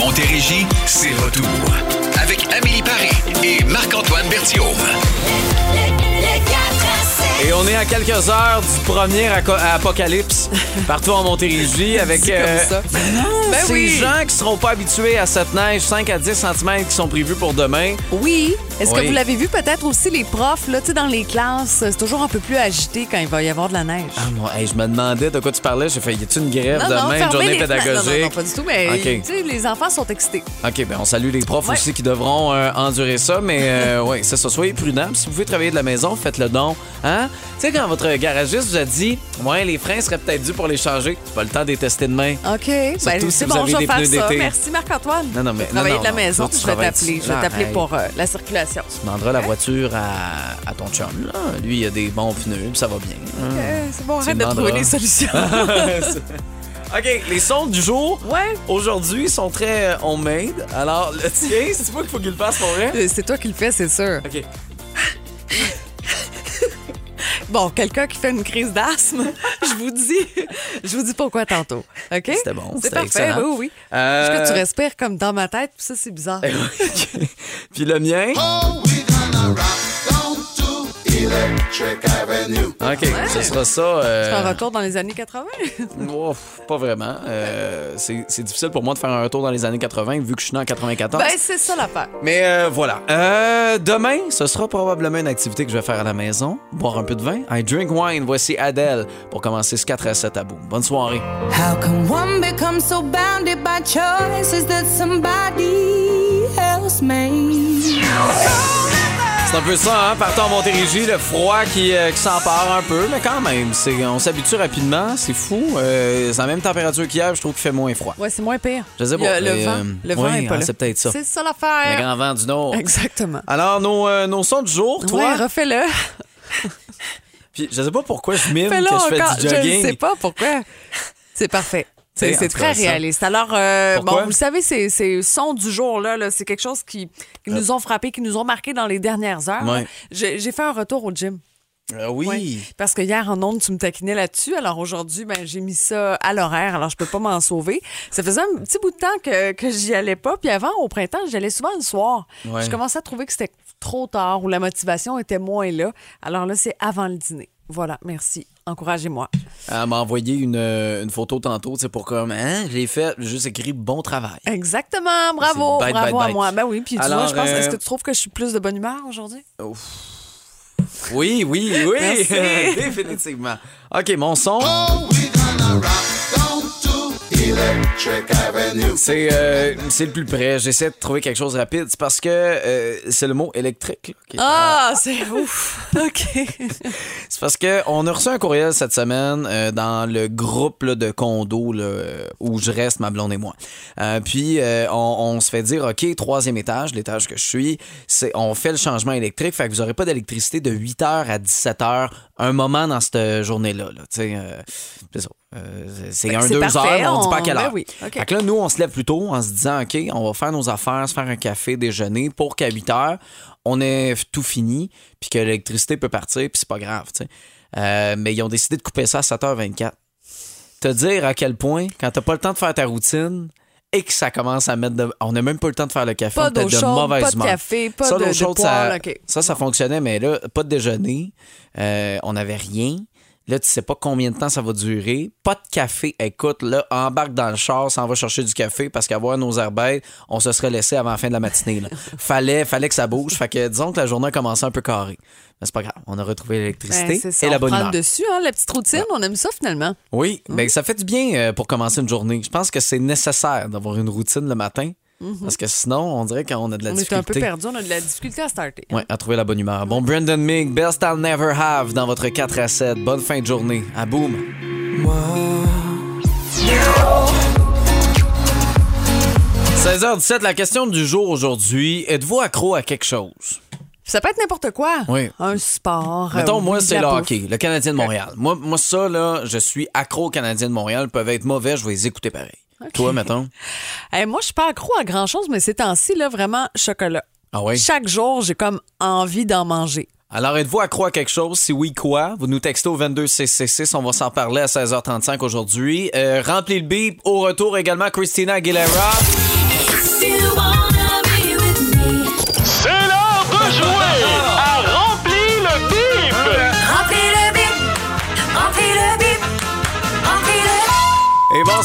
Montérégie, c'est retour. Avec Amélie Paris et Marc-Antoine Berthiaume. Et on est à quelques heures du premier apocalypse partout en Montérégie avec comme euh, ça. ben non, Ben ces oui. gens qui seront pas habitués à cette neige 5 à 10 cm qui sont prévus pour demain. Oui. Est-ce Oui. que vous l'avez vu peut-être aussi les profs, là, tu sais, dans les classes, c'est toujours un peu plus agité quand il va y avoir de la neige? Ah, moi, hey, je me demandais de quoi tu parlais. J'ai fait, y a-tu une grève demain, une journée les pédagogique? Non, non, non, pas du tout, mais les enfants sont excités. OK, ben on salue les profs Ouais. aussi qui devront euh, endurer ça, mais euh, oui, c'est ça. Soyez prudents. Puis Si vous pouvez travailler de la maison, faites le don. Hein? Tu sais, quand votre garagiste vous a dit, ouais, les freins seraient peut-être dû pour les changer, c'est pas le temps de les tester demain. OK. Ben, si c'est bon, je vais faire ça. Merci, Marc-Antoine. Non, non, mais- travailler non, de la non, maison, je vais t'appeler. Je vais t'appeler pour euh, la circulation. Tu demanderas la voiture à, à ton chum. Là. Lui, il a des bons pneus, puis ça va bien. Euh, c'est bon, arrête de trouver des solutions. OK, les sons du jour, ouais. aujourd'hui, sont très homemade. Alors, le tien, c'est toi qu'il faut qu'il le fasse pour vrai? C'est toi qui le fais, c'est sûr. OK. Bon, quelqu'un qui fait une crise d'asthme, je vous dis, je vous dis pourquoi tantôt. OK? C'était bon, C'est c'était parfait, excellent. oui, oui. Euh, Parce que tu respires comme dans ma tête, puis ça, c'est bizarre. OK. Puis le mien? OK, ce sera ça. euh, C'est un retour dans les années 80. ouf, pas vraiment. Euh, c'est c'est difficile pour moi de faire un retour dans les années 80 vu que je suis né en 94. ben, c'est ça l'affaire. Mais euh, voilà. Euh, demain, ce sera probablement une activité que je vais faire à la maison. Boire un peu de vin. I drink wine. Voici Adele pour commencer ce 4 à 7 à bout. Bonne soirée. How come one becomes so bounded by choices that somebody else made? C'est un peu ça, hein? Partant en Montérégie, le froid qui, euh, qui s'empare un peu, mais quand même, c'est, on s'habitue rapidement, c'est fou. Euh, c'est la même température qu'hier, je trouve qu'il fait moins froid. Ouais, c'est moins pire. Je sais pas, le mais, vent. euh, Le vent oui, est pas là. c'est peut-être ça. C'est ça Le l'affaire. grand vent du Nord. Exactement. Alors, nos, euh, nos sons du jour, toi, Ouais, refais-le. puis je sais pas pourquoi je mime que je fais encore. du Je ne jogging. sais pas pourquoi. C'est parfait. C'est très réaliste. Alors, euh, bon, vous le savez, ces, ces sons du jour-là, là, c'est quelque chose qui, qui nous ont frappé, qui nous ont marqué dans les dernières heures. Ouais. J'ai fait un retour au gym. Euh, oui. Ouais. Parce que hier, en ondes, tu me taquinais là-dessus. Alors aujourd'hui, ben, j'ai mis ça à l'horaire. Alors, je peux pas m'en sauver. Ça faisait un petit bout de temps que, que j'y allais pas. Puis avant, au printemps, j'y allais souvent le soir. Ouais. Je commençais à trouver que c'était trop tard ou la motivation était moins là. Alors là, c'est avant le dîner. Voilà, merci. Encouragez-moi. Elle m'a envoyé une, euh, une photo tantôt, c'est pour comme, hein, j'ai fait, j'ai juste écrit bon travail. Exactement. Bravo. Bravo à moi. Ben oui. Puis tu Alors, vois, je pense, euh, est-ce que tu trouves que je suis plus de bonne humeur aujourd'hui? Oui, oui, oui, définitivement. OK, mon son. C'est euh, c'est le plus près. J'essaie de trouver quelque chose de rapide. C'est parce que euh, c'est le mot électrique. là, qui est- Ah, c'est ouf. OK. C'est parce que on a reçu un courriel cette semaine euh, dans le groupe là, de là, euh, où je reste, ma blonde et moi. Euh, puis euh, on, on se fait dire, OK, troisième étage, l'étage que je suis, c'est on fait le changement électrique, fait que vous n'aurez pas d'électricité de 8h à 17h, un moment dans cette journée-là. Là, Tu sais, euh, c'est ça. Euh, c'est un, deux parfait, heures, on ne dit pas à on- quelle heure. oui. Fait que là, nous, on se lève plus tôt en se disant, OK, on va faire nos affaires, se faire un café, déjeuner pour qu'à 8 heures, on ait tout fini, puis que l'électricité peut partir, puis c'est pas grave, tu sais. Euh, mais ils ont décidé de couper ça à 7h24. Te dire à quel point, quand t'as pas le temps de faire ta routine et que ça commence à mettre de... On n'a même pas le temps de faire le café, Pas on de chaude, mauvaise pas de humeur. café, pas ça, de- de chaude, ça, ça, ça fonctionnait, mais là, pas de déjeuner. Euh, on n'avait rien. Là, tu sais pas combien de temps ça va durer. Pas de café. Écoute, là, embarque dans le char, s'en va chercher du café parce qu'à voir nos arbeilles, on se serait laissé avant la fin de la matinée. là. fallait, fallait que ça bouge. Fait que disons que la journée a commencé un peu carrée. Mais c'est pas grave. On a retrouvé l'électricité Ben, et la on bonne humeur. dessus, hein, la petite routine. On aime ça finalement. Oui, ben, ça fait du bien euh, pour commencer une journée. Je pense que c'est nécessaire d'avoir une routine le matin. Parce que sinon, on dirait qu'on a de la Mhm. On est un peu difficulté. perdu, on a de la difficulté à starter. Ouais, à trouver la bonne humeur. Bon, Brendan Mig, Best I'll Never Have dans votre 4 à 7. Bonne fin de journée. À boum. 16h17, la question du jour aujourd'hui. Êtes-vous accro à quelque chose? Ça peut être n'importe quoi. Oui. Un sport. Mettons, euh, moi, c'est le hockey, le Canadien de Montréal. Moi, moi, ça, là, je suis accro au Canadien de Montréal. Ils peuvent être mauvais, je vais les écouter pareil. Toi, mettons? Moi, je suis pas accro à grand-chose, mais ces temps-ci, là, vraiment, chocolat. Ah oui? Chaque jour, j'ai comme envie d'en manger. Alors, êtes-vous accro à quelque chose? Si oui, quoi? Vous nous textez au 22CC6. On va s'en parler à 16h35 aujourd'hui. Euh, remplis le bip. Au retour également, Christina Aguilera.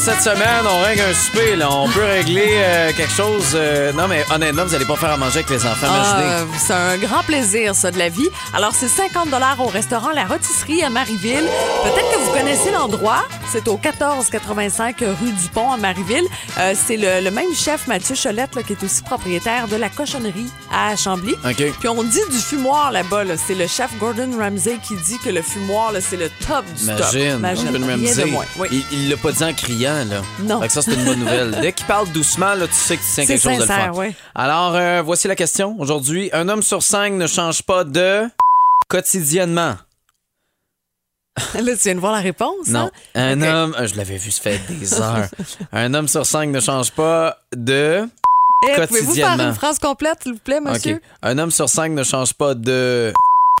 Cette semaine, on règle un souper. Là. On peut régler euh, quelque chose. euh, Non, mais honnêtement, vous allez pas faire à manger avec les enfants. Ah, c'est un grand plaisir, ça, de la vie. Alors, c'est 50 au restaurant La Rôtisserie à Marieville. Peut-être que vous connaissez l'endroit. C'est au 1485 rue du Pont à Marieville. Euh, c'est le, le même chef, Mathieu Cholette, là, qui est aussi propriétaire de la cochonnerie à Chambly. OK. Puis on dit du fumoir là-bas. là. C'est le chef Gordon Ramsay qui dit que le fumoir, c'est le top du Imagine, top. Imagine, Gordon Ramsay. Oui. il, l'a pas dit en criant, là. Non. Fait que ça, c'est une bonne nouvelle. Dès qu'il parle doucement, là, tu sais que tu tiens C'est quelque chose de le sincère, faire. Alors, euh, voici la question. Aujourd'hui, un homme sur cinq ne change pas de quotidiennement. Là, tu viens de voir la réponse, Non. hein? Un homme, je l'avais vu, ça fait des heures. un homme sur cinq ne change pas de. Eh, Pouvez-vous faire une phrase complète, s'il vous plaît, monsieur? Un homme sur cinq ne change pas de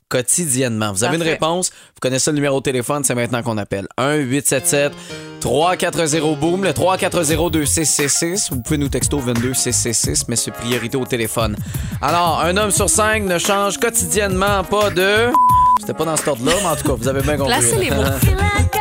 quotidiennement. Vous avez une réponse, vous connaissez le numéro de téléphone, c'est maintenant qu'on appelle. 1-877 340 boom le 340 2666 Vous pouvez nous texto 22 666 mais c'est priorité au téléphone. Alors, un homme sur cinq ne change quotidiennement pas de C'était pas dans cet ordre-là, mais en tout cas, vous avez bien compris. Placez les mots.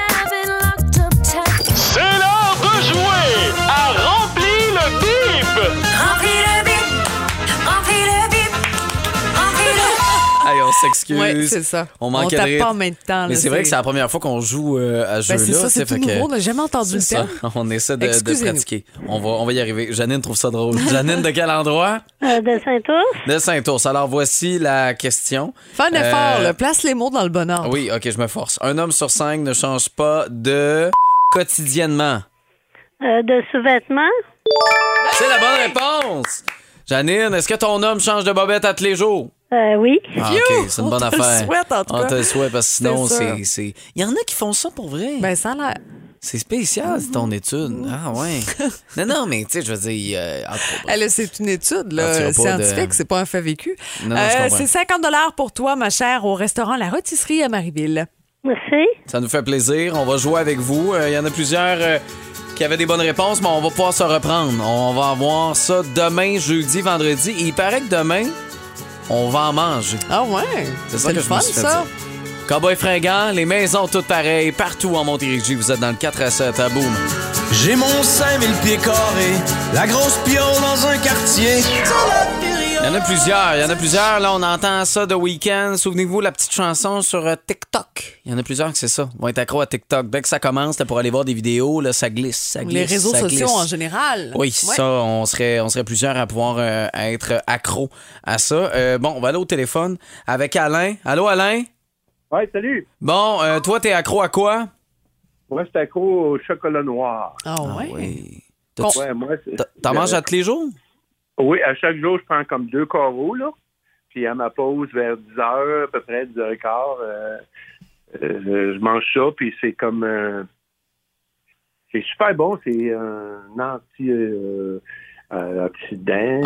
s'excuse. Oui, c'est ça. On manquait de rythme. pas en même temps. Mais c'est vrai que c'est la première fois qu'on joue euh, à ce Ben, jeu-là. c'est ça, c'est tout nouveau. On n'a jamais entendu le ça. terme. On essaie de, de pratiquer. On va, on va y arriver. Janine trouve ça drôle. Janine, de quel endroit? Euh, de Saint-Ours. De Saint-Ours. Alors, voici la question. Fais un effort, Euh, là. place les mots dans le bon ordre. Oui, OK, je me force. Un homme sur cinq ne change pas de quotidiennement. Euh, de sous-vêtements. C'est la bonne réponse! Janine, est-ce que ton homme change de bobette à tous les jours? Euh, oui. Ah, c'est une On bonne te le affaire. souhaite, en tout On cas. te le souhaite parce que sinon, C'est Il y en a qui font ça pour vrai. Ben, ça a l'air. C'est spécial, c'est ton étude. Ah, ouais. non, non, mais tu sais, je veux dire. euh, en tout cas, là, c'est une étude là, pas de- scientifique, c'est pas un fait vécu. Comprends. c'est 50 pour toi, ma chère, au restaurant La Rôtisserie à Marieville. Merci. Ça nous fait plaisir. On va jouer avec vous. Euh, Il y en a plusieurs euh, qui avaient des bonnes réponses, mais on va pouvoir se reprendre. On va avoir ça demain, jeudi, vendredi. Et il paraît que demain, on va en manger. Ah ouais, C'est ça que le je me fun, suis fait ça. dire. Cowboy fringant, les maisons toutes pareilles, partout en Montérégie. Vous êtes dans le 4 à 7 à Boom. J'ai mon 5000 pieds carrés, la grosse piole dans un quartier. Il y en a plusieurs, il y en a plusieurs. Là, on entend ça de week-end. Souvenez-vous la petite chanson sur euh, TikTok. Il y en a plusieurs que c'est ça. Ils vont être accro à TikTok. Dès que ça commence, là, pour aller voir des vidéos, là, ça glisse, ça glisse. Les réseaux ça sociaux glisse. en général. Oui, Ouais. ça, on serait, on serait plusieurs à pouvoir euh, être accro à ça. Euh, bon, on va aller au téléphone avec Alain. Allô, Alain? Ouais, salut. Bon, euh, toi, t'es accro à quoi? Moi, c'est accro au chocolat noir. Ah ouais? Oui. T'as-tu- Ouais, moi, c'est- t'as- T'en manges à tous les jours? Oui, à chaque jour, je prends comme deux carreaux, là. Puis à ma pause, vers 10 heures, à peu près, 10 heures et quart, euh, euh, je mange ça, puis c'est comme... euh, c'est super bon, c'est un anti... euh, euh.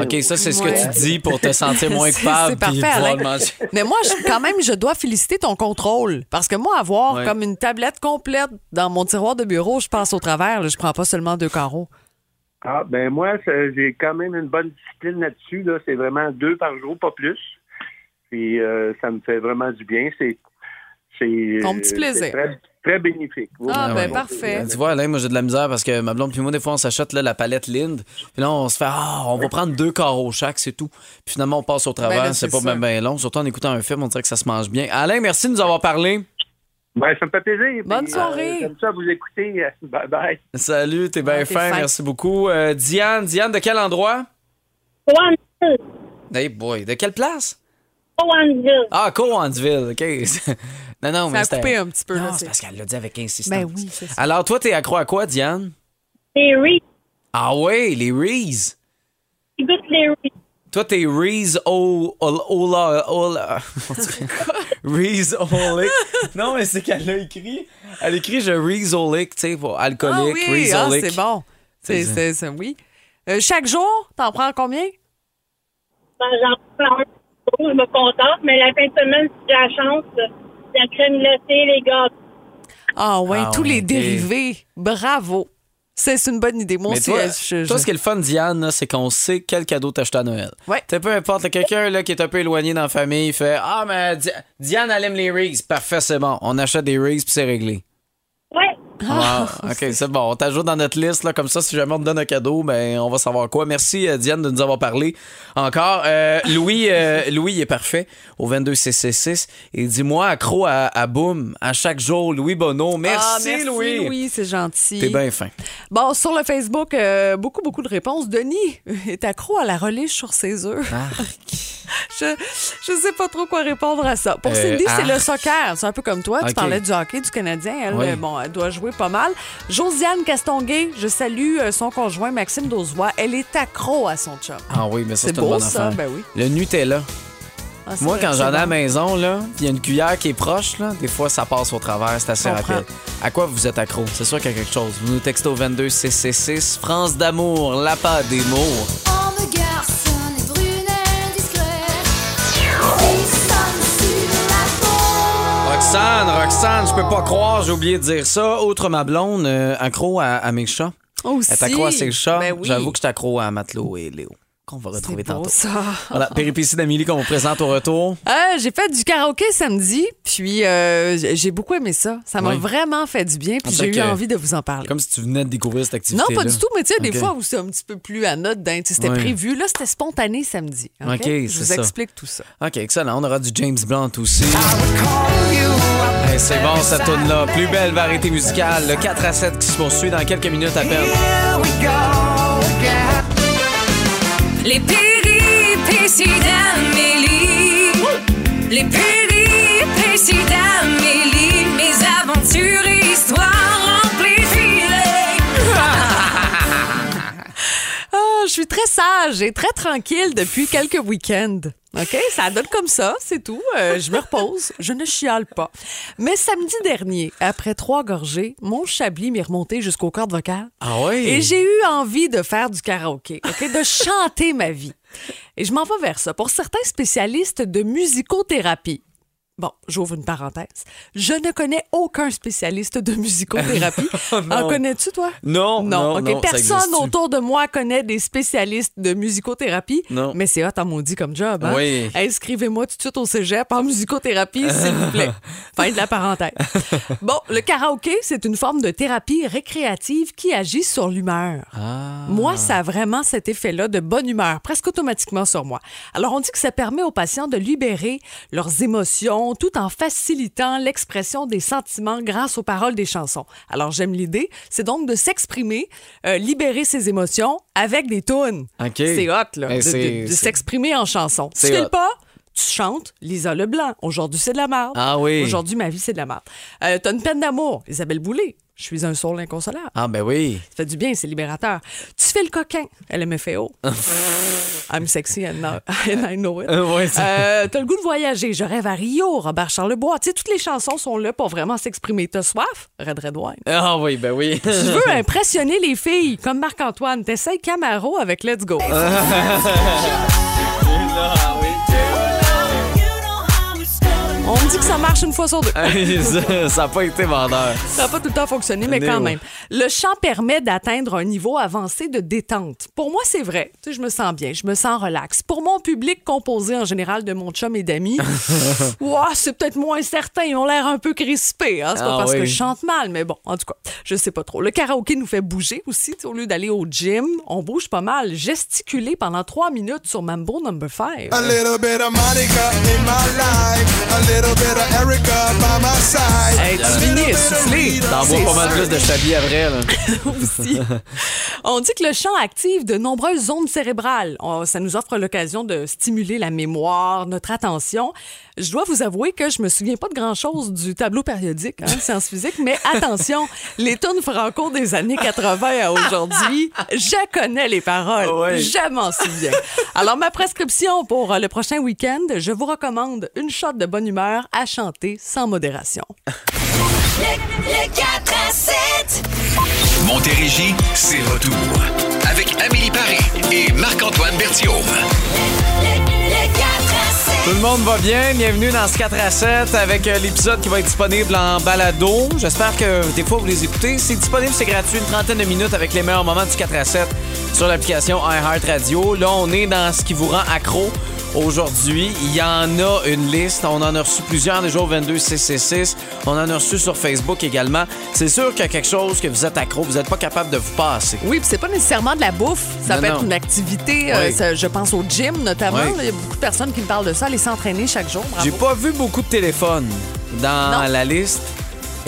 OK, ça, c'est ce Ouais. que tu dis pour te sentir moins coupable. c'est parfait, Alain. Mais moi, je- quand même, je dois féliciter ton contrôle. Parce que moi, avoir Ouais. comme une tablette complète dans mon tiroir de bureau, je passe au travers. là. je prends pas seulement deux carreaux. Ah, ben moi, j'ai quand même une bonne discipline là-dessus. Là. C'est vraiment deux par jour, pas plus. Puis euh, ça me fait vraiment du bien. C'est c'est Ton petit plaisir. c'est Très, très bénéfique. Oui, Ah, ben oui. parfait. Tu vois, Alain, moi, j'ai de la misère parce que ma blonde puis moi, des fois, on s'achète là, la palette Lind. Puis là, on se fait, ah, on va prendre deux carreaux chaque, c'est tout. Puis finalement, on passe au travers. Ben là, c'est c'est pas bien long. Surtout en écoutant un film, on dirait que ça se mange bien. Alain, merci de nous avoir parlé. Ben, ça me fait plaisir. Bonne Puis, soirée. J'aime ça vous écouter. Bye bye. Salut, t'es bien t'es fin, fin. merci beaucoup. Euh, Diane, Diane, de quel endroit? Coansville. Hey boy, de quelle place? Coansville. Ah, Cowansville, OK. non, non, Ça mais a c'était- coupé un petit peu. Non, c'est- parce qu'elle l'a dit avec insistance. Ben oui, c'est ça. Alors, toi, t'es accro à quoi, Diane? Les Reese. Ah ouais, les Reese. Goûtent les Reese. Toi, t'es Reese O... Ola... Reese Olic. Non, mais c'est qu'elle a écrit. Elle écrit je Reese Olic, tu sais, pour Ah alcoolique. oui, Reese ah, c'est bon. C'est, C'est c'est, oui. Euh, chaque jour, t'en prends combien? Ben, J'en prends un. Je me contente, mais la fin de semaine, si j'ai la chance, la crème glacée, les gâteaux. Ah ouais, Ah tous ouais, les dérivés. Bravo. C'est, une bonne idée. Moi Mais aussi, toi, euh, je- toi, ce qui est le fun, Diane, là, c'est qu'on sait quel cadeau t'acheter à Noël. Ouais. T'sais, peu importe, là, quelqu'un là, qui est un peu éloigné dans la famille, il fait Ah, mais Di- Diane, elle aime les Reese. Parfait, c'est bon. On achète des Reese puis c'est réglé. Ah, OK, c'est bon. On t'ajoute dans notre liste. Là, comme ça, si jamais on te donne un cadeau, ben, on va savoir quoi. Merci, euh, Diane, de nous avoir parlé encore. Euh, Louis, euh, Louis il est parfait au 22CC6. Et dis-moi, accro à, à Boom à chaque jour. Louis Bonneau. Merci, Ah, merci Louis. Louis, c'est gentil. T'es bien fin. Bon, sur le Facebook, euh, beaucoup, beaucoup de réponses. Denis est accro à la reliche sur ses œufs. je, je sais pas trop quoi répondre à ça. Pour Cindy, c'est arc. le soccer. C'est un peu comme toi. Tu parlais du hockey du Canadien. Elle, Oui. bon, elle doit jouer pas mal. Josiane Castonguay, je salue euh, son conjoint Maxime Dauzois. Elle est accro à son chum. Ah oui, mais ça, C'est c'est une bonne ça? affaire. Ben oui. Le Nutella. Ah, Moi, vrai quand j'en ai à la maison, il y a une cuillère qui est proche, là, des fois, ça passe au travers. C'est assez rapide. À quoi vous êtes accro? C'est sûr qu'il y a quelque chose. Vous nous textez au 22CC6. France d'amour, la pas des mots. Roxane, je peux pas croire, j'ai oublié de dire ça. Outre ma blonde, euh, accro à, à mes chats. Aussi. Elle est accro à ses chats. Ben oui. J'avoue que je suis accro à Matelot et Léo. Qu'on va retrouver tantôt. ça. Voilà, péripétie d'Amélie qu'on vous présente au retour. Euh, j'ai fait du karaoké samedi, puis euh, j'ai beaucoup aimé ça. Ça m'a Oui. vraiment fait du bien, puis j'ai eu envie de vous en parler. Comme si tu venais de découvrir cette activité. Non, pas du tout, mais tu sais, des fois où c'est un petit peu plus anodin, tu sais, c'était prévu. Là, c'était spontané samedi. OK? OK, Je c'est vous ça. explique tout ça. OK, excellent. On aura du James Blunt aussi. Hey, c'est bon, cette tune-là. Plus belle variété musicale. Le 4 à 7 qui se poursuit dans quelques minutes à peine. Les péripéties d'Amélie. Les péripéties d'Amélie. Mes aventures et histoires de filets. Ah, je suis très sage et très tranquille depuis quelques week-ends. OK? Ça donne comme ça, c'est tout. Euh, je me repose, je ne chiale pas. Mais samedi dernier, après trois gorgées, mon chablis m'est remonté jusqu'aux cordes vocales. Ah oui? Et j'ai eu envie de faire du karaoké, OK? de chanter ma vie. Et je m'en vais vers ça. Pour certains spécialistes de musicothérapie, Bon, j'ouvre une parenthèse. Je ne connais aucun spécialiste de musicothérapie. Oh en connais-tu, toi? Non, non, OK. non, Personne autour de moi connaît des spécialistes de musicothérapie. Non. Mais c'est hot en maudit comme job. Hein? Oui. Inscrivez-moi tout de suite au cégep en musicothérapie, s'il vous plaît. fin de la parenthèse. Bon, le karaoké, c'est une forme de thérapie récréative qui agit sur l'humeur. Ah. Moi, ça a vraiment cet effet-là de bonne humeur, presque automatiquement sur moi. Alors, on dit que ça permet aux patients de libérer leurs émotions tout en facilitant l'expression des sentiments grâce aux paroles des chansons. Alors, j'aime l'idée. C'est donc de s'exprimer, euh, libérer ses émotions avec des tunes. OK. C'est hot, là, Eh, de- s'exprimer en chanson. Tu C'est fais pas? Tu chantes Lisa Leblanc. Aujourd'hui, c'est de la merde. Ah oui. Aujourd'hui, ma vie, c'est de la merde. Euh, T'as une peine d'amour. Isabelle Boulay. Je suis un soul inconsolable. Ah, ben oui. Ça fait du bien, c'est libérateur. Tu fais le coquin. LMFAO. I'm sexy and, now- and I know it. Euh, ouais, Euh, T'as le goût de voyager. Je rêve à Rio. Robert Charlebois. Tu sais, toutes les chansons sont là pour vraiment s'exprimer. T'as soif? Red Red Wine. Ah oui, ben oui. Tu veux impressionner les filles, comme Marc-Antoine. T'essayes Camaro avec Let's Go. On me dit que ça marche une fois sur deux. Ça- n'a pas été vendeur. Ça n'a pas tout le temps fonctionné, mais quand même. Le chant permet d'atteindre un niveau avancé de détente. Pour moi, c'est vrai. Tu sais, je me sens bien, je me sens relax. Pour mon public composé en général de mon chum et d'amis, c'est peut-être moins certain. Ils ont l'air un peu crispés. Hein? C'est pas Ah parce oui. que je chante mal, mais bon, en tout cas, je sais pas trop. Le karaoké nous fait bouger aussi. Au lieu d'aller au gym, on bouge pas mal. Gesticuler pendant trois minutes sur Mambo Number 5. A little bit of Monica in my life, a little bit of Erica by my side. Hey, tu finis essoufflé. T'en pas mal plus de chablis après, là. aussi. On dit que le chant active de nombreuses zones cérébrales. On- ça nous offre l'occasion de stimuler la mémoire, notre attention. Je dois vous avouer que je me souviens pas de grand-chose du tableau périodique, hein, sciences physiques, mais attention, les tunes franco des années 80 à aujourd'hui, je connais les paroles. Ouais. Je m'en souviens. Alors, ma prescription pour le prochain week-end, je vous recommande une shot de bonne humeur à chanter sans modération. Les 4 à 7. Montérégie, c'est retour. Avec Amélie Paris et Marc-Antoine Berthiaume. Les 4 à 7. Tout le monde va bien. Bienvenue dans ce 4 à 7 avec euh, l'épisode qui va être disponible en balado. J'espère que des fois vous les écoutez. C'est disponible, c'est gratuit, une trentaine de minutes avec les meilleurs moments du 4 à 7 sur l'application iHeartRadio. Là, on est dans ce qui vous rend accro aujourd'hui. Il y en a une liste. On en a reçu plusieurs déjà au 22666. On en a reçu sur Facebook également. C'est sûr qu'il y a quelque chose que vous êtes accro, vous n'êtes pas capable de vous passer. Oui, puis c'est pas nécessairement de la bouffe. Ça Non, peut non. être une activité, euh, ça, je pense au gym notamment. Oui. Il y a beaucoup de personnes qui me parlent de ça, aller s'entraîner chaque jour. J'ai pas vu beaucoup de téléphones dans Non. la liste.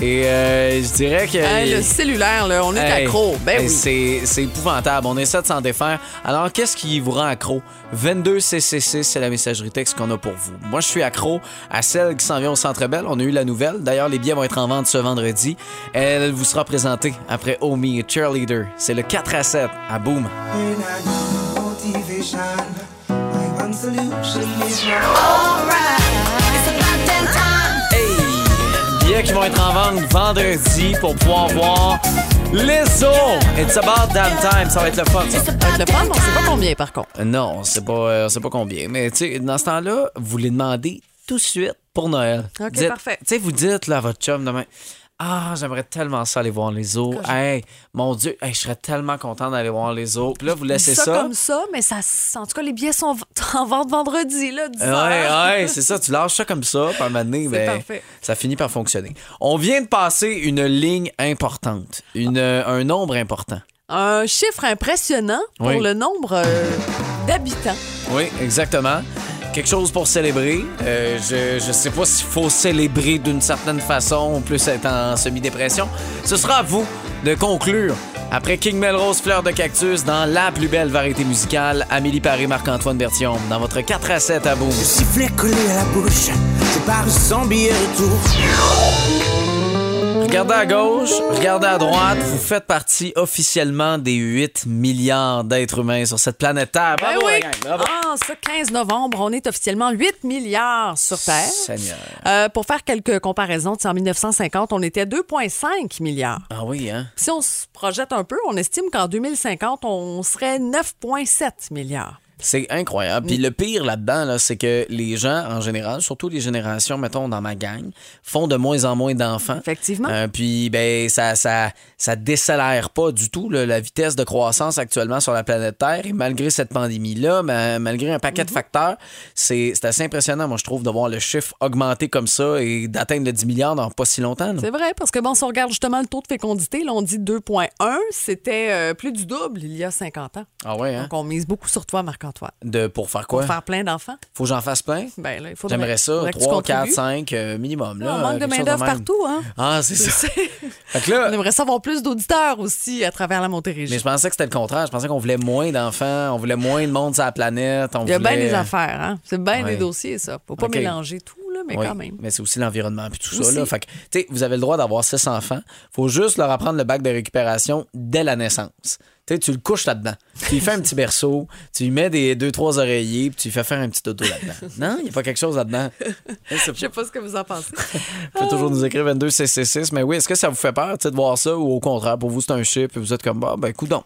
Et euh, je dirais que. Le cellulaire, là, on est Hey, accro. Ben hey, oui. c'est, c'est épouvantable. On essaie de s'en défaire. Alors, qu'est-ce qui vous rend accro? 22 CCC, c'est la messagerie texte qu'on a pour vous. Moi, je suis accro à celle qui s'en vient au Centre Bell. On a eu la nouvelle. D'ailleurs, les billets vont être en vente ce vendredi. Elle vous sera présentée après Oh Me Cheerleader. C'est le 4 à 7 à Boom. Billets qui vont être en vente vendredi pour pouvoir voir Lizzo. It's about damn time. Ça va être le fun, ça. Ça va être le fun, mais on sait pas combien par contre. Non, on sait pas, euh, on sait pas combien. Mais tu sais, dans ce temps-là, vous les demandez tout de suite pour Noël. OK, Dites- parfait. Tu sais, vous dites là, à votre chum demain. Ah, j'aimerais tellement ça aller voir les eaux. Hey, mon Dieu, hey, je serais tellement content d'aller voir les eaux. Puis là, vous laissez ça, ça. comme ça, mais ça, en tout cas, les billets sont en vente vendredi, là, 10 Ouais, ouais, c'est ça. Tu lâches ça comme ça, à un moment donné, ben, ça finit par fonctionner. On vient de passer une ligne importante, une, euh, un nombre important. Un chiffre impressionnant pour Oui. le nombre euh, d'habitants. Oui, exactement. Quelque chose pour célébrer. Euh, je ne sais pas s'il faut célébrer d'une certaine façon, plus être en semi-dépression. Ce sera à vous de conclure. Après King Melrose Fleur de Cactus, dans la plus belle variété musicale, Amélie Paré, Marc-Antoine Berthiaume, dans votre 4 à 7 à bout. La bouche, je pars retour. Regardez à gauche, regardez à droite, vous faites partie officiellement des 8 milliards d'êtres humains sur cette planète Terre. Ben Bravo, oui. la gang, bravo. Ah, ça, 15 novembre, on est officiellement 8 milliards sur Terre. Seigneur. Euh, pour faire quelques comparaisons, en 1950, on était 2,5 milliards. Ah oui, hein? Si on se projette un peu, on estime qu'en 2050, on serait 9,7 milliards. C'est incroyable. Puis le pire là-dedans, là, c'est que les gens, en général, surtout les générations, mettons, dans ma gang, font de moins en moins d'enfants. Effectivement. Euh, puis, ben, ça, ça, ça décélère pas du tout là, la vitesse de croissance actuellement sur la planète Terre. Et malgré cette pandémie-là, ma- malgré un paquet de facteurs, c'est assez impressionnant, moi, je trouve, de voir le chiffre augmenter comme ça et d'atteindre le 10 milliards dans pas si longtemps. C'est vrai, parce que bon, si on regarde justement le taux de fécondité, là, on dit 2,1, c'était euh, plus du double il y a 50 ans. Ah ouais, hein? Donc, on mise beaucoup sur toi, Marc-Antoine. De, pour faire Pour quoi? faire plein d'enfants. Faut que j'en fasse plein? Ben là, il faudrait- J'aimerais ça, faudrait que tu 3, 4, contribues. 5 euh, minimum. Là, on manque de main-d'œuvre partout, hein? Ah, c'est ça. Fait que là, On aimerait ça avoir plus d'auditeurs aussi à travers la Montérégie. Mais je pensais que c'était le contraire. Je pensais qu'on voulait moins d'enfants, on voulait moins de monde sur la planète. On Il y a bien des affaires, hein? C'est bien Ouais. des dossiers, ça. Faut pas mélanger tout, là, mais Oui, quand même. Mais c'est aussi l'environnement puis tout ça. Là. Fait que, tu sais, vous avez le droit d'avoir six enfants. faut juste leur apprendre le bac de récupération dès la naissance. Tu sais, tu le couches là-dedans. Tu lui fais un petit berceau, tu lui mets des deux, trois oreillers, puis tu lui fais faire un petit auto là-dedans. Non, il n'y a pas quelque chose là-dedans. Je sais Je sais pas ce que vous en pensez. Vous pouvez toujours nous écrire 22 CC6. Mais oui, est-ce que ça vous fait peur de voir ça ou au contraire, pour vous, c'est un chiffre et vous êtes comme, bah, ben, coudon.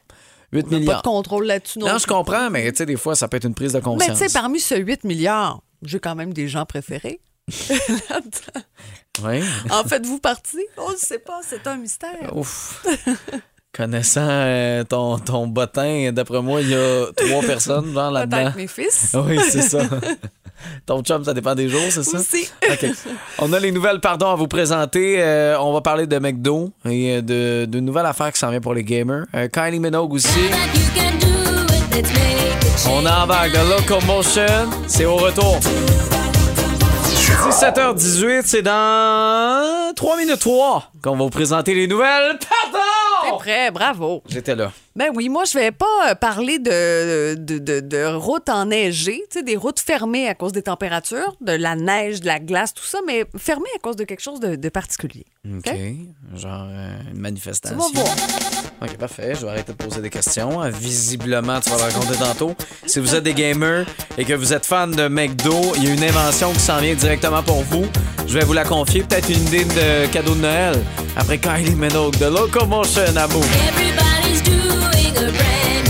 8 Pas de milliards. contrôle là-dessus non Non, je comprends, mais tu sais, des fois, ça peut être une prise de Mais conscience. tu sais, parmi ce 8 milliards, j'ai quand même des gens préférés. Là-dedans. Oui. en faites-vous partie? On ne sait pas, c'est un mystère. Ouf. Connaissant euh, ton, ton bottin, d'après moi, il y a trois personnes genre là-dedans. Peut-être mes fils. Oui, c'est ça. Ton chum, ça dépend des jours, c'est ça? Aussi. On a les nouvelles, pardon, à vous présenter. Euh, on va parler de McDo et euh, de, de nouvelles affaires qui s'en viennent pour les gamers. Euh, Kylie Minogue aussi. On embarque de Locomotion. C'est au retour. 17h18, c'est dans 3 minutes 3 qu'on va vous présenter les nouvelles. T'es Pardon! prêt, bravo. J'étais là. Ben oui, moi, je vais pas euh, parler de, de, de, de routes enneigées, tu sais, des routes fermées à cause des températures, de la neige, de la glace, tout ça, mais fermées à cause de quelque chose de, de particulier. OK. Genre euh, une Tu manifestation. vas voir. OK, parfait. Je vais arrêter de poser des questions. Euh, Visiblement, tu vas le raconter tantôt. Si vous êtes des gamers et que vous êtes fan de McDo, il y a une invention qui s'en vient directement pour vous. Je vais vous la confier. Peut-être une idée de cadeau de Noël. Après Kylie Minogue de Locomotion à bout. doing a brand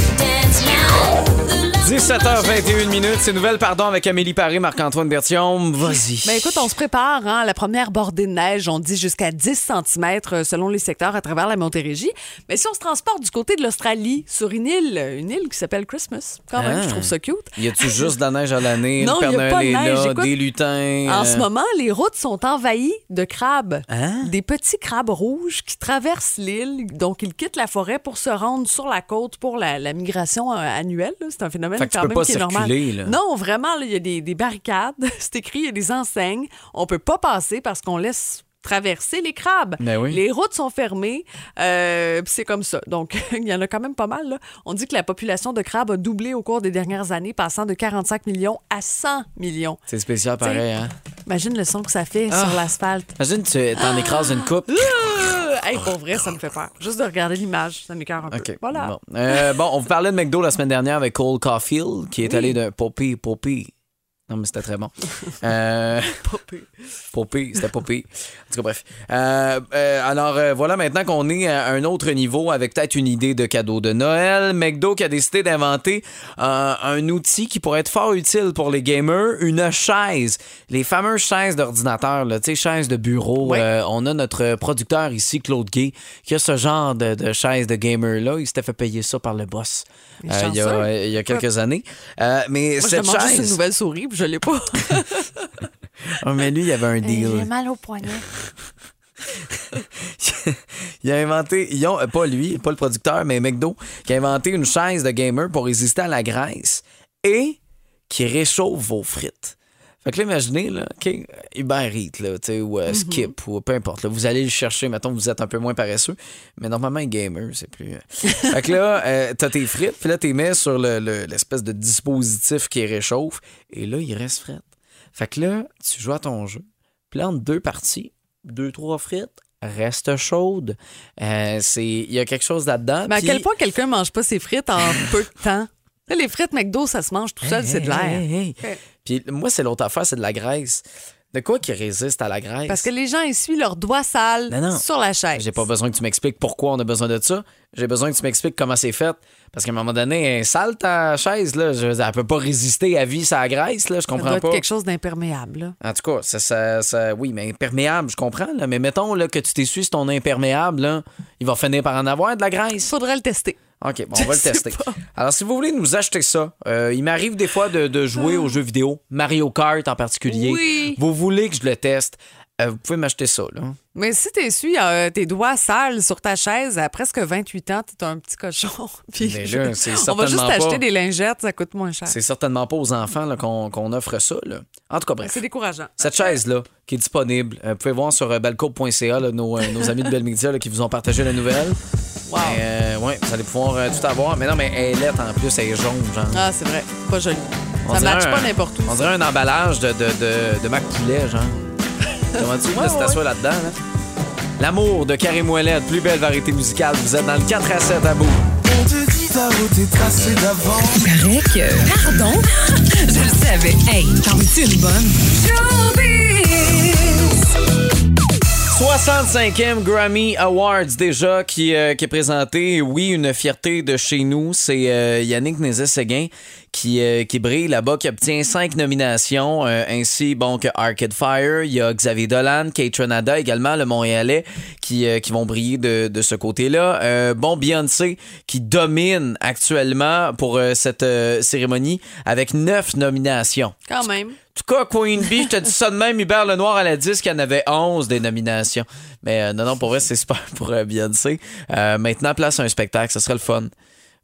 17h21 minutes. C'est nouvelle, pardon, avec Amélie Paré, Marc-Antoine Berthiaume. Vas-y. Ben écoute, on se prépare hein, à la première bordée de neige. On dit jusqu'à 10 cm selon les secteurs à travers la Montérégie. Mais si on se transporte du côté de l'Australie, sur une île, une île qui s'appelle Christmas, quand même, Ah. je trouve ça cute. Y a-tu juste de la neige à l'année? Non, y a pas de neige. là, Écoute, des lutins. En euh, ce moment, les routes sont envahies de crabes. Hein? Des petits crabes rouges qui traversent l'île. Donc, ils quittent la forêt pour se rendre sur la côte pour la, la migration euh, annuelle. C'est un phénomène Fait que tu peux même pas qui est normal. circuler, là. Non, vraiment, il y a des, des barricades. C'est écrit, il y a des enseignes. On peut pas passer parce qu'on laisse traverser les crabes. Ben oui. Les routes sont fermées. euh, c'est comme ça. Donc, il y en a quand même pas mal. là. On dit que la population de crabes a doublé au cours des dernières années, passant de 45 millions à 100 millions. C'est spécial pareil, hein? Imagine le son que ça fait Ah. sur l'asphalte. Imagine, tu t'en écrases une coupe. Hey, pour vrai, ça me fait peur. Juste de regarder l'image, ça m'écœure un peu. OK. Voilà. Bon. Euh, bon, on vous parlait de McDo la semaine dernière avec Cole Caulfield, qui est allé de Poppy, Poppy. Non, mais c'était très bon. Euh, Poppy, c'était Poppy. En tout cas, bref. Euh, euh, alors, euh, voilà, maintenant qu'on est à un autre niveau avec peut-être une idée de cadeau de Noël, McDo qui a décidé d'inventer un outil qui pourrait être fort utile pour les gamers, une chaise. Les fameuses chaises d'ordinateur, là, tu sais, chaises de bureau. On a notre producteur ici, Claude Gay, qui a ce genre de, de chaise de gamer-là. Il s'était fait payer ça par le boss Il y a, chanceux. il y a quelques années. Mais Moi, je cette demande juste chaise... une nouvelle souris, je l'ai pas. Ah, mais lui, il y avait un deal. J'ai mal au poignet. il a inventé, ils ont, euh, pas lui, pas le producteur, mais McDo, qui a inventé une chaise de gamer pour résister à la graisse et qui réchauffe vos frites. Fait que là, imaginez, là, OK, Uber Eats, là, tu sais, ou euh, Skip, ou peu importe, là, vous allez le chercher, mettons, vous êtes un peu moins paresseux, mais normalement, un gamer, c'est plus... euh. fait que là, euh, t'as tes frites, puis là, t'es mets sur le- le- l'espèce de dispositif qui réchauffe, et là, il reste frites. Fait que là, tu joues à ton jeu, entre deux parties, deux, trois frites, reste chaude. Euh, c'est il y a quelque chose là-dedans. Mais à quel point quelqu'un mange pas ses frites en peu de temps? Là, les frites McDo, ça se mange tout seul, c'est de l'air. Hey, hey, hey. Puis moi, c'est l'autre affaire, c'est de la graisse. De quoi qui résiste à la graisse? Parce que les gens essuient leurs doigts sales Non, non. sur la chaise. J'ai pas besoin que tu m'expliques pourquoi on a besoin de ça. J'ai besoin que tu m'expliques comment c'est fait. Parce qu'à un moment donné, sale ta chaise, là. Je elle peut pas résister à vie sa graisse, là. Je Ça doit comprends être pas. quelque chose d'imperméable. En tout cas, ça, ça, ça- oui, mais imperméable, je comprends, là. Mais mettons là, que tu t'essuies sur ton imperméable, là, il va finir par en avoir de la graisse. Faudrait le tester. OK, bon, on va le tester. pas. Alors, si vous voulez nous acheter ça, euh, il m'arrive des fois de, de jouer aux jeux vidéo, Mario Kart en particulier. Oui. Vous voulez que je le teste, euh, vous pouvez m'acheter ça, là. Mais si t'essuies euh, tes doigts sales sur ta chaise à presque 28 ans, t'es un petit cochon. Puis Mais là, c'est on va juste certainement acheter des lingettes, ça coûte moins cher. C'est certainement pas aux enfants qu'on offre ça, là. En tout cas, bref. C'est décourageant. Cette chaise-là, qui est disponible, euh, vous pouvez voir sur balco.ca, nos, nos amis de Belle Média qui vous ont partagé la nouvelle. Wow. Mais, euh, ouais, vous allez pouvoir euh, tout avoir. Mais non, mais elle est en plus, elle est jaune, genre. Ah, c'est vrai. Pas joli. On ça matche un- pas n'importe où. On dirait un emballage de, de, de, de Mac Poulet, genre. Comment tu veux Ouais, t'assois là-dedans, là? L'amour de Carré Moellette, plus belle variété musicale. Vous êtes dans le 4 à 7 à bout. On te dit ta route est tracée d'avance. Paraît que. Pardon? Je le savais. Hey, t'en es une bonne? Showbiz! 65e Grammy Awards déjà qui, euh, qui est présenté. Oui, une fierté de chez nous. C'est euh, Yannick Nézet-Séguin qui, euh, qui brille là-bas, qui obtient cinq nominations, euh, ainsi bon que Arcade Fire. Il y a Xavier Dolan, Kate Renada également, le Montréalais, qui, euh, qui vont briller de, de ce côté-là. Bon, Beyoncé qui domine actuellement pour cette cérémonie avec neuf nominations. Quand même. En tout cas, Queen Bee, je te dis ça de même, Hubert Lenoir à la disque, il y en avait 11 des nominations. Mais non, non, pour vrai, c'est super pour Beyoncé. Maintenant, place à un spectacle, ce serait le fun.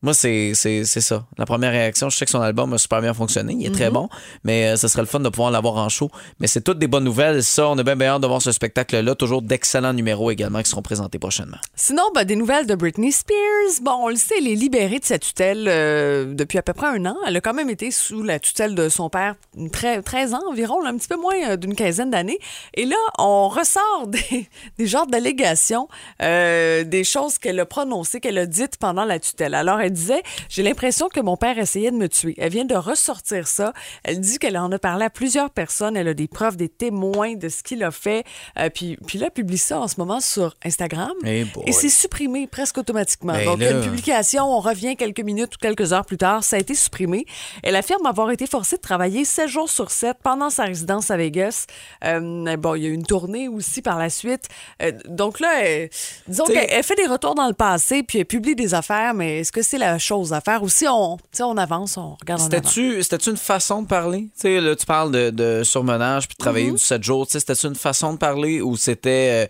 Moi, c'est ça. La première réaction, je sais que son album a super bien fonctionné. Il est très bon, mais euh, ce serait le fun de pouvoir l'avoir en show. Mais c'est toutes des bonnes nouvelles. Ça, on a bien, bien hâte de voir ce spectacle-là. Toujours d'excellents numéros également qui seront présentés prochainement. Sinon, ben, des nouvelles de Britney Spears. Bon, on le sait, elle est libérée de sa tutelle euh, depuis à peu près un an. Elle a quand même été sous la tutelle de son père tre- 13 ans environ, là, un petit peu moins euh, d'une quinzaine d'années. Et là, on ressort des, des genres d'allégations, euh, des choses qu'elle a prononcées, qu'elle a dites pendant la tutelle. Alors, elle elle disait J'ai l'impression que mon père essayait de me tuer. Elle vient de ressortir ça. Elle dit qu'elle en a parlé à plusieurs personnes. Elle a des preuves, des témoins de ce qu'il a fait. Euh, puis, puis là, elle publie ça en ce moment sur Instagram. Eh. Et c'est supprimé presque automatiquement. Ben Donc, là. une publication, on revient quelques minutes ou quelques heures plus tard, ça a été supprimé. Elle affirme avoir été forcée de travailler 7 jours sur 7 pendant sa résidence à Vegas. Euh, bon, il y a eu une tournée aussi par la suite. Euh, donc là, elle- disons qu'elle elle fait des retours dans le passé, puis elle publie des affaires, mais est-ce que c'est la chose à faire? Ou si on, on avance, on regarde en avant. C'était-tu une façon de parler? Là, tu parles de, de surmenage puis de travailler du 7 jours. C'était-tu une façon de parler ou c'était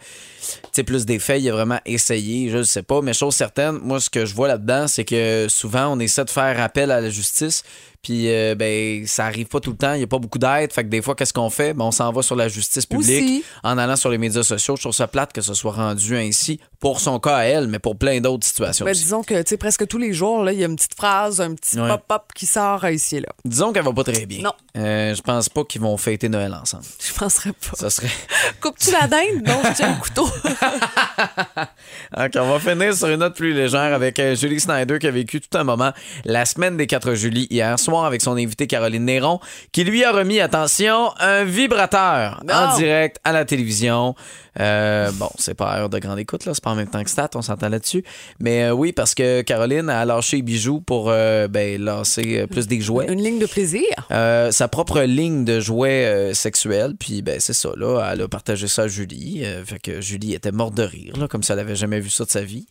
euh, plus des faits? Il a vraiment essayé, je ne sais pas. Mais chose certaine, moi, ce que je vois là-dedans, c'est que souvent, on essaie de faire appel à la justice. Puis, euh, ben, ça arrive pas tout le temps. Il n'y a pas beaucoup d'aide. Fait que des fois, qu'est-ce qu'on fait? Ben, on s'en va sur la justice publique Aussi. en allant sur les médias sociaux. Je trouve ça plate que ce soit rendu ainsi pour son cas à elle, mais pour plein d'autres situations Ben, aussi. disons que, tu sais, presque tous les jours, là, il y a une petite phrase, un petit Ouais. pop-up qui sort euh, ici et là. Disons qu'elle va pas très bien. Non. Euh, je pense pas qu'ils vont fêter Noël ensemble. Je penserais pas. Ça serait. Coupes-tu la dinde? Non, je tiens le couteau. OK, on va finir sur une note plus légère avec euh, Julie Snyder qui a vécu tout un moment la semaine des 4 juillet hier soir avec son invitée Caroline Néron qui lui a remis, attention, un vibrateur Non. en direct à la télévision. Euh, bon, c'est pas heure de grande écoute, là, c'est pas en même temps que Stat, on s'entend là-dessus. Mais euh, oui, parce que Caroline a lâché les bijoux pour euh, ben, lancer plus des jouets. Une ligne de plaisir. Euh, sa propre ligne de jouets sexuels. Puis, ben, c'est ça, là. Elle a partagé ça à Julie. Fait que Julie était morte de rire, là, comme si elle avait jamais vu ça de sa vie.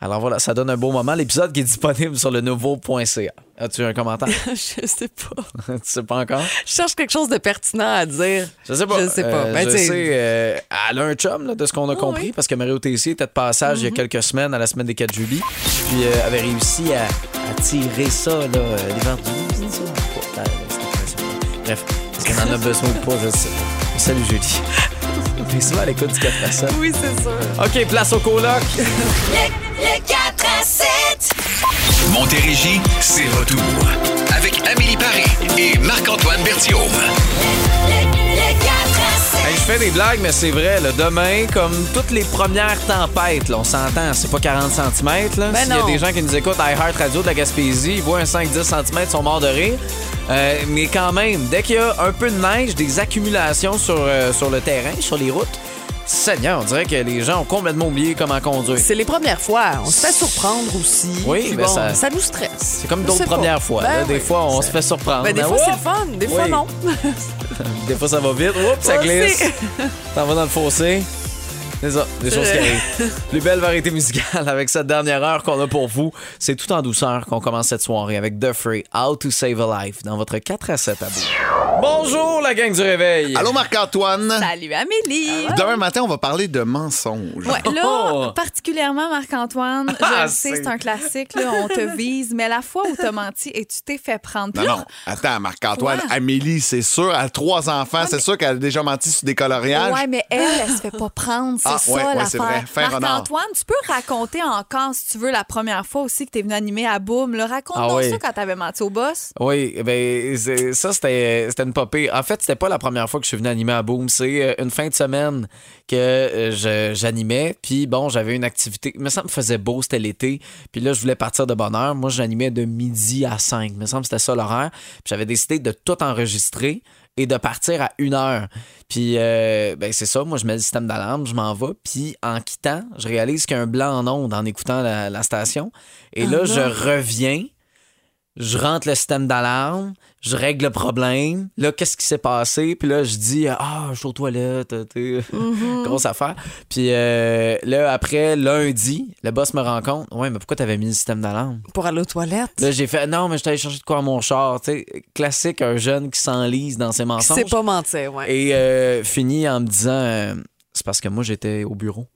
Alors voilà, ça donne un beau moment. L'épisode qui est disponible sur le nouveau.ca. As-tu un commentaire? je sais pas. tu sais pas encore? Je cherche quelque chose de pertinent à dire. Je sais pas. Je sais pas. Euh, Ben, je sais- sais, euh, elle a un chum, là, de ce qu'on a compris, oui. parce que Mario Tessier était de passage il y a quelques semaines, à la semaine des 4 juillet, puis euh, avait réussi à, à tirer ça, là, euh, du ça? C'était impressionnant. Bref, est-ce qu'on en a besoin ou pas, je sais pas. Salut Julie. T'es souvent à l'écoute du 4 à 7. Oui, c'est sûr. OK, place au coloc. Le 4 à 7. Montérégie, c'est retour. Avec Amélie Paris et Marc-Antoine Berthiaume. Le 4 à 7. Hey, je fais des blagues, mais c'est vrai. Là, demain, comme toutes les premières tempêtes, là, on s'entend, c'est pas 40 cm. Là. Ben S'il y a non. des gens qui nous écoutent à iHeart Radio de la Gaspésie, ils voient un 5-10 cm, ils sont morts de rire. Euh, mais quand même, dès qu'il y a un peu de neige, des accumulations sur, euh, sur le terrain, sur les routes, Seigneur, on dirait que les gens ont complètement oublié comment conduire. C'est les premières fois. On se fait surprendre aussi. Oui, ben bon, ça- ça... nous stresse. C'est comme d'autres pas. premières fois. Ben là. Des fois, on se fait surprendre. Ben, des Mais fois, c'est le fun. Des fois, non. Des fois, ça va vite. Oups, ça glisse. T'en vas dans le fossé. C'est ça, des choses qui arrivent. Plus belle variété musicale avec cette dernière heure qu'on a pour vous. C'est tout en douceur qu'on commence cette soirée avec The Free, How to Save a Life, dans votre 4 à 7 à bout. Bonjour, la gang du réveil. Allô, Marc-Antoine. Salut Amélie! Demain matin, on va parler de mensonges. Ouais, là, Oh! particulièrement Marc-Antoine, je Ah, le sais, c'est- un classique, là, on te vise, mais la fois où t'as menti et tu t'es fait prendre. Non, non. Attends, Marc-Antoine. Amélie, c'est sûr, elle a trois enfants. c'est sûr qu'elle a déjà menti sur des coloriages. Ouais, mais elle, elle se fait pas prendre, c'est Ah, ça ouais, ouais, c'est vrai. Marc-Antoine, tu peux raconter encore, si tu veux, la première fois aussi que t'es venu animer à Boom. Raconte-nous Ah oui. ça quand t'avais menti au boss. Oui, ben ça c'était une popée. En fait, c'était pas la première fois que je suis venu animer à Boom, c'est euh, une fin de semaine que euh, j'animais, puis bon, j'avais une activité, mais ça me faisait beau, c'était l'été, puis là je voulais partir de bonne heure. Moi, j'animais de midi à 5, il me semble que c'était ça l'horaire. Puis j'avais décidé de tout enregistrer et de partir à une heure. Puis, euh, ben c'est ça, moi, je mets le système d'alarme, je m'en vais. Puis, en quittant, je réalise qu'il y a un blanc en onde en écoutant la, la station. Et là, Ah je non. reviens, je rentre le système d'alarme, je règle le problème. Là, qu'est-ce qui s'est passé? Puis là, je dis, ah, je suis aux toilettes, tu sais, grosse affaire. Puis euh, là, après, lundi, le boss me rend compte, ouais, mais pourquoi t'avais mis le système d'alarme? Pour aller aux toilettes? Là, j'ai fait, non, mais je t'allais chercher de quoi à mon char. Tu sais, classique, un jeune qui s'enlise dans ses mensonges. C'est pas mentir, ouais. Et euh, fini en me disant, euh, c'est parce que moi, j'étais au bureau.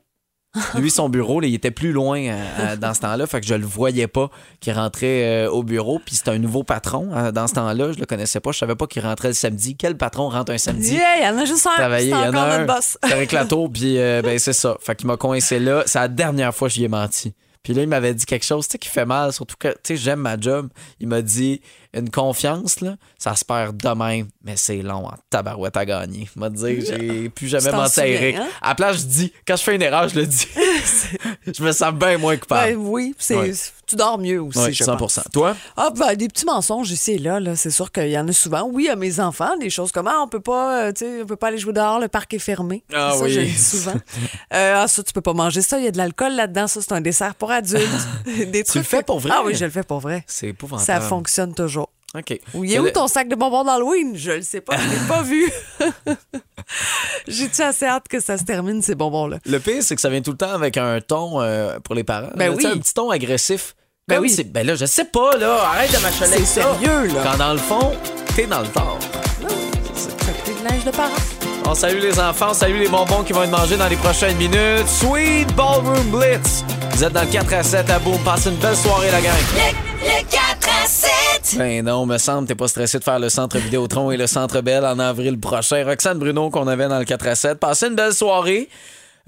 Lui, son bureau, là, il était plus loin euh, dans ce temps-là, fait que je le voyais pas qu'il rentrait euh, au bureau. Puis c'était un nouveau patron euh, dans ce temps-là, je le connaissais pas, je savais pas qu'il rentrait le samedi. Quel patron rentre un samedi? Yeah, il y en a juste un. Travailler, il y en a un. boss. Avec la tour, puis ben c'est ça. Fait qu'il m'a coincé là. C'est la dernière fois que j'y ai menti. Puis là, il m'avait dit quelque chose, tu sais, qui fait mal, surtout que, tu sais, j'aime ma job. Il m'a dit, une confiance, là, ça se perd de même, mais c'est long en tabarouette à gagner. M'a dit, j'ai plus jamais menti à Eric. hein? À la place, je dis, quand je fais une erreur, je le dis. je me sens bien moins coupable. Ben oui, c'est, Ouais. Tu dors mieux aussi, je 100 pense. Toi? Ah, ben, des petits mensonges ici et là, là c'est sûr qu'il y en a souvent. Oui, à mes enfants, des choses comme ah, on peut pas, euh, tu sais, on peut pas aller jouer dehors, le parc est fermé. Ah ça, oui. je souvent. Euh, ah, ça, tu peux pas manger ça, il y a de l'alcool là-dedans, ça, c'est un dessert pour adultes. des Tu le fais pour vrai? Ah oui, je le fais pour vrai. C'est épouvantable. Ça fonctionne toujours. OK. Oui, il est où ton sac de bonbons d'Halloween? Je le sais pas, je l'ai pas vu. J'ai-tu assez hâte que ça se termine, ces bonbons-là? Le pire, c'est que ça vient tout le temps avec un ton euh, pour les parents. Ben Là, oui. Un petit ton agressif. Ben oui. c'est- Ben là, je sais pas, là. Arrête de m'achaler C'est ça. sérieux, là. Quand dans le fond, t'es dans le tort. Ça fait de linge de parents. On salue les enfants, on salue les bonbons qui vont être mangés dans les prochaines minutes. Sweet Ballroom Blitz. Vous êtes dans le 4 à 7 à Boom. Passez une belle soirée, la gang. Le 4 à 7. Ben non, me semble, t'es pas stressé de faire le centre Vidéotron et le centre Belle en avril prochain. Roxane Bruno qu'on avait dans le 4 à 7. Passez une belle soirée.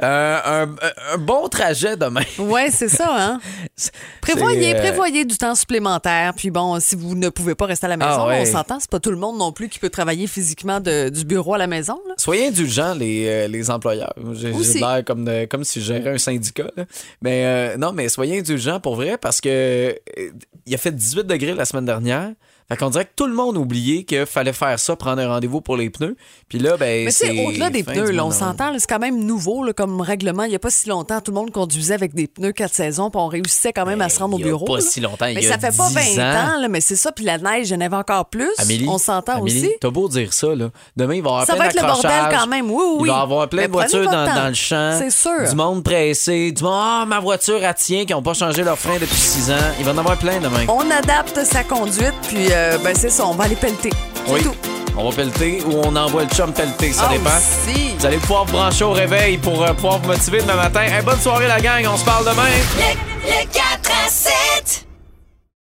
Euh, un, un bon trajet demain. Oui, c'est ça, hein? Prévoyez, euh, prévoyez du temps supplémentaire. Puis bon, si vous ne pouvez pas rester à la maison, Ah ouais. on s'entend, c'est pas tout le monde non plus qui peut travailler physiquement de- du bureau à la maison. là. Soyez indulgents, les, euh, les employeurs. J'ai l'air comme, de- comme si je gérais un syndicat. là. Mais euh, non, mais soyez indulgents pour vrai parce que il a fait 18 degrés la semaine dernière. Fait qu'on dirait que tout le monde a oublié qu'il fallait faire ça, prendre un rendez-vous pour les pneus. Puis là, ben, Mais c'est au-delà des pneus, là, on s'entend, c'est quand même nouveau là, comme règlement. Il n'y a pas si longtemps, tout le monde conduisait avec des pneus quatre saisons, puis on réussissait quand même à se rendre au Ben, bureau. pas là. si longtemps, il Mais y a ça fait pas 10 20 ans. ans, là, mais c'est ça. Puis la neige, il y en avait encore plus. Amélie, on s'entend aussi. T'as beau dire ça, là. Demain, il va y avoir Ça plein va être le bordel quand même, oui, oui, Il va y avoir plein Mais de voitures dans, le champ. C'est sûr. Du monde pressé. Du monde, ah, ma voiture, elle tient, qui n'ont pas changé leur frein depuis 6 ans. Il va en avoir plein demain. On adapte sa conduite, puis euh, ben, c'est ça, on va aller pelleter. C'est Oui. tout. On va pelleter ou on envoie le chum pelleter, ça Ah, dépend. aussi. Vous allez pouvoir vous brancher au réveil pour euh, pouvoir vous motiver demain matin. Hey, bonne soirée, la gang. On se parle demain. Le 4 à 7.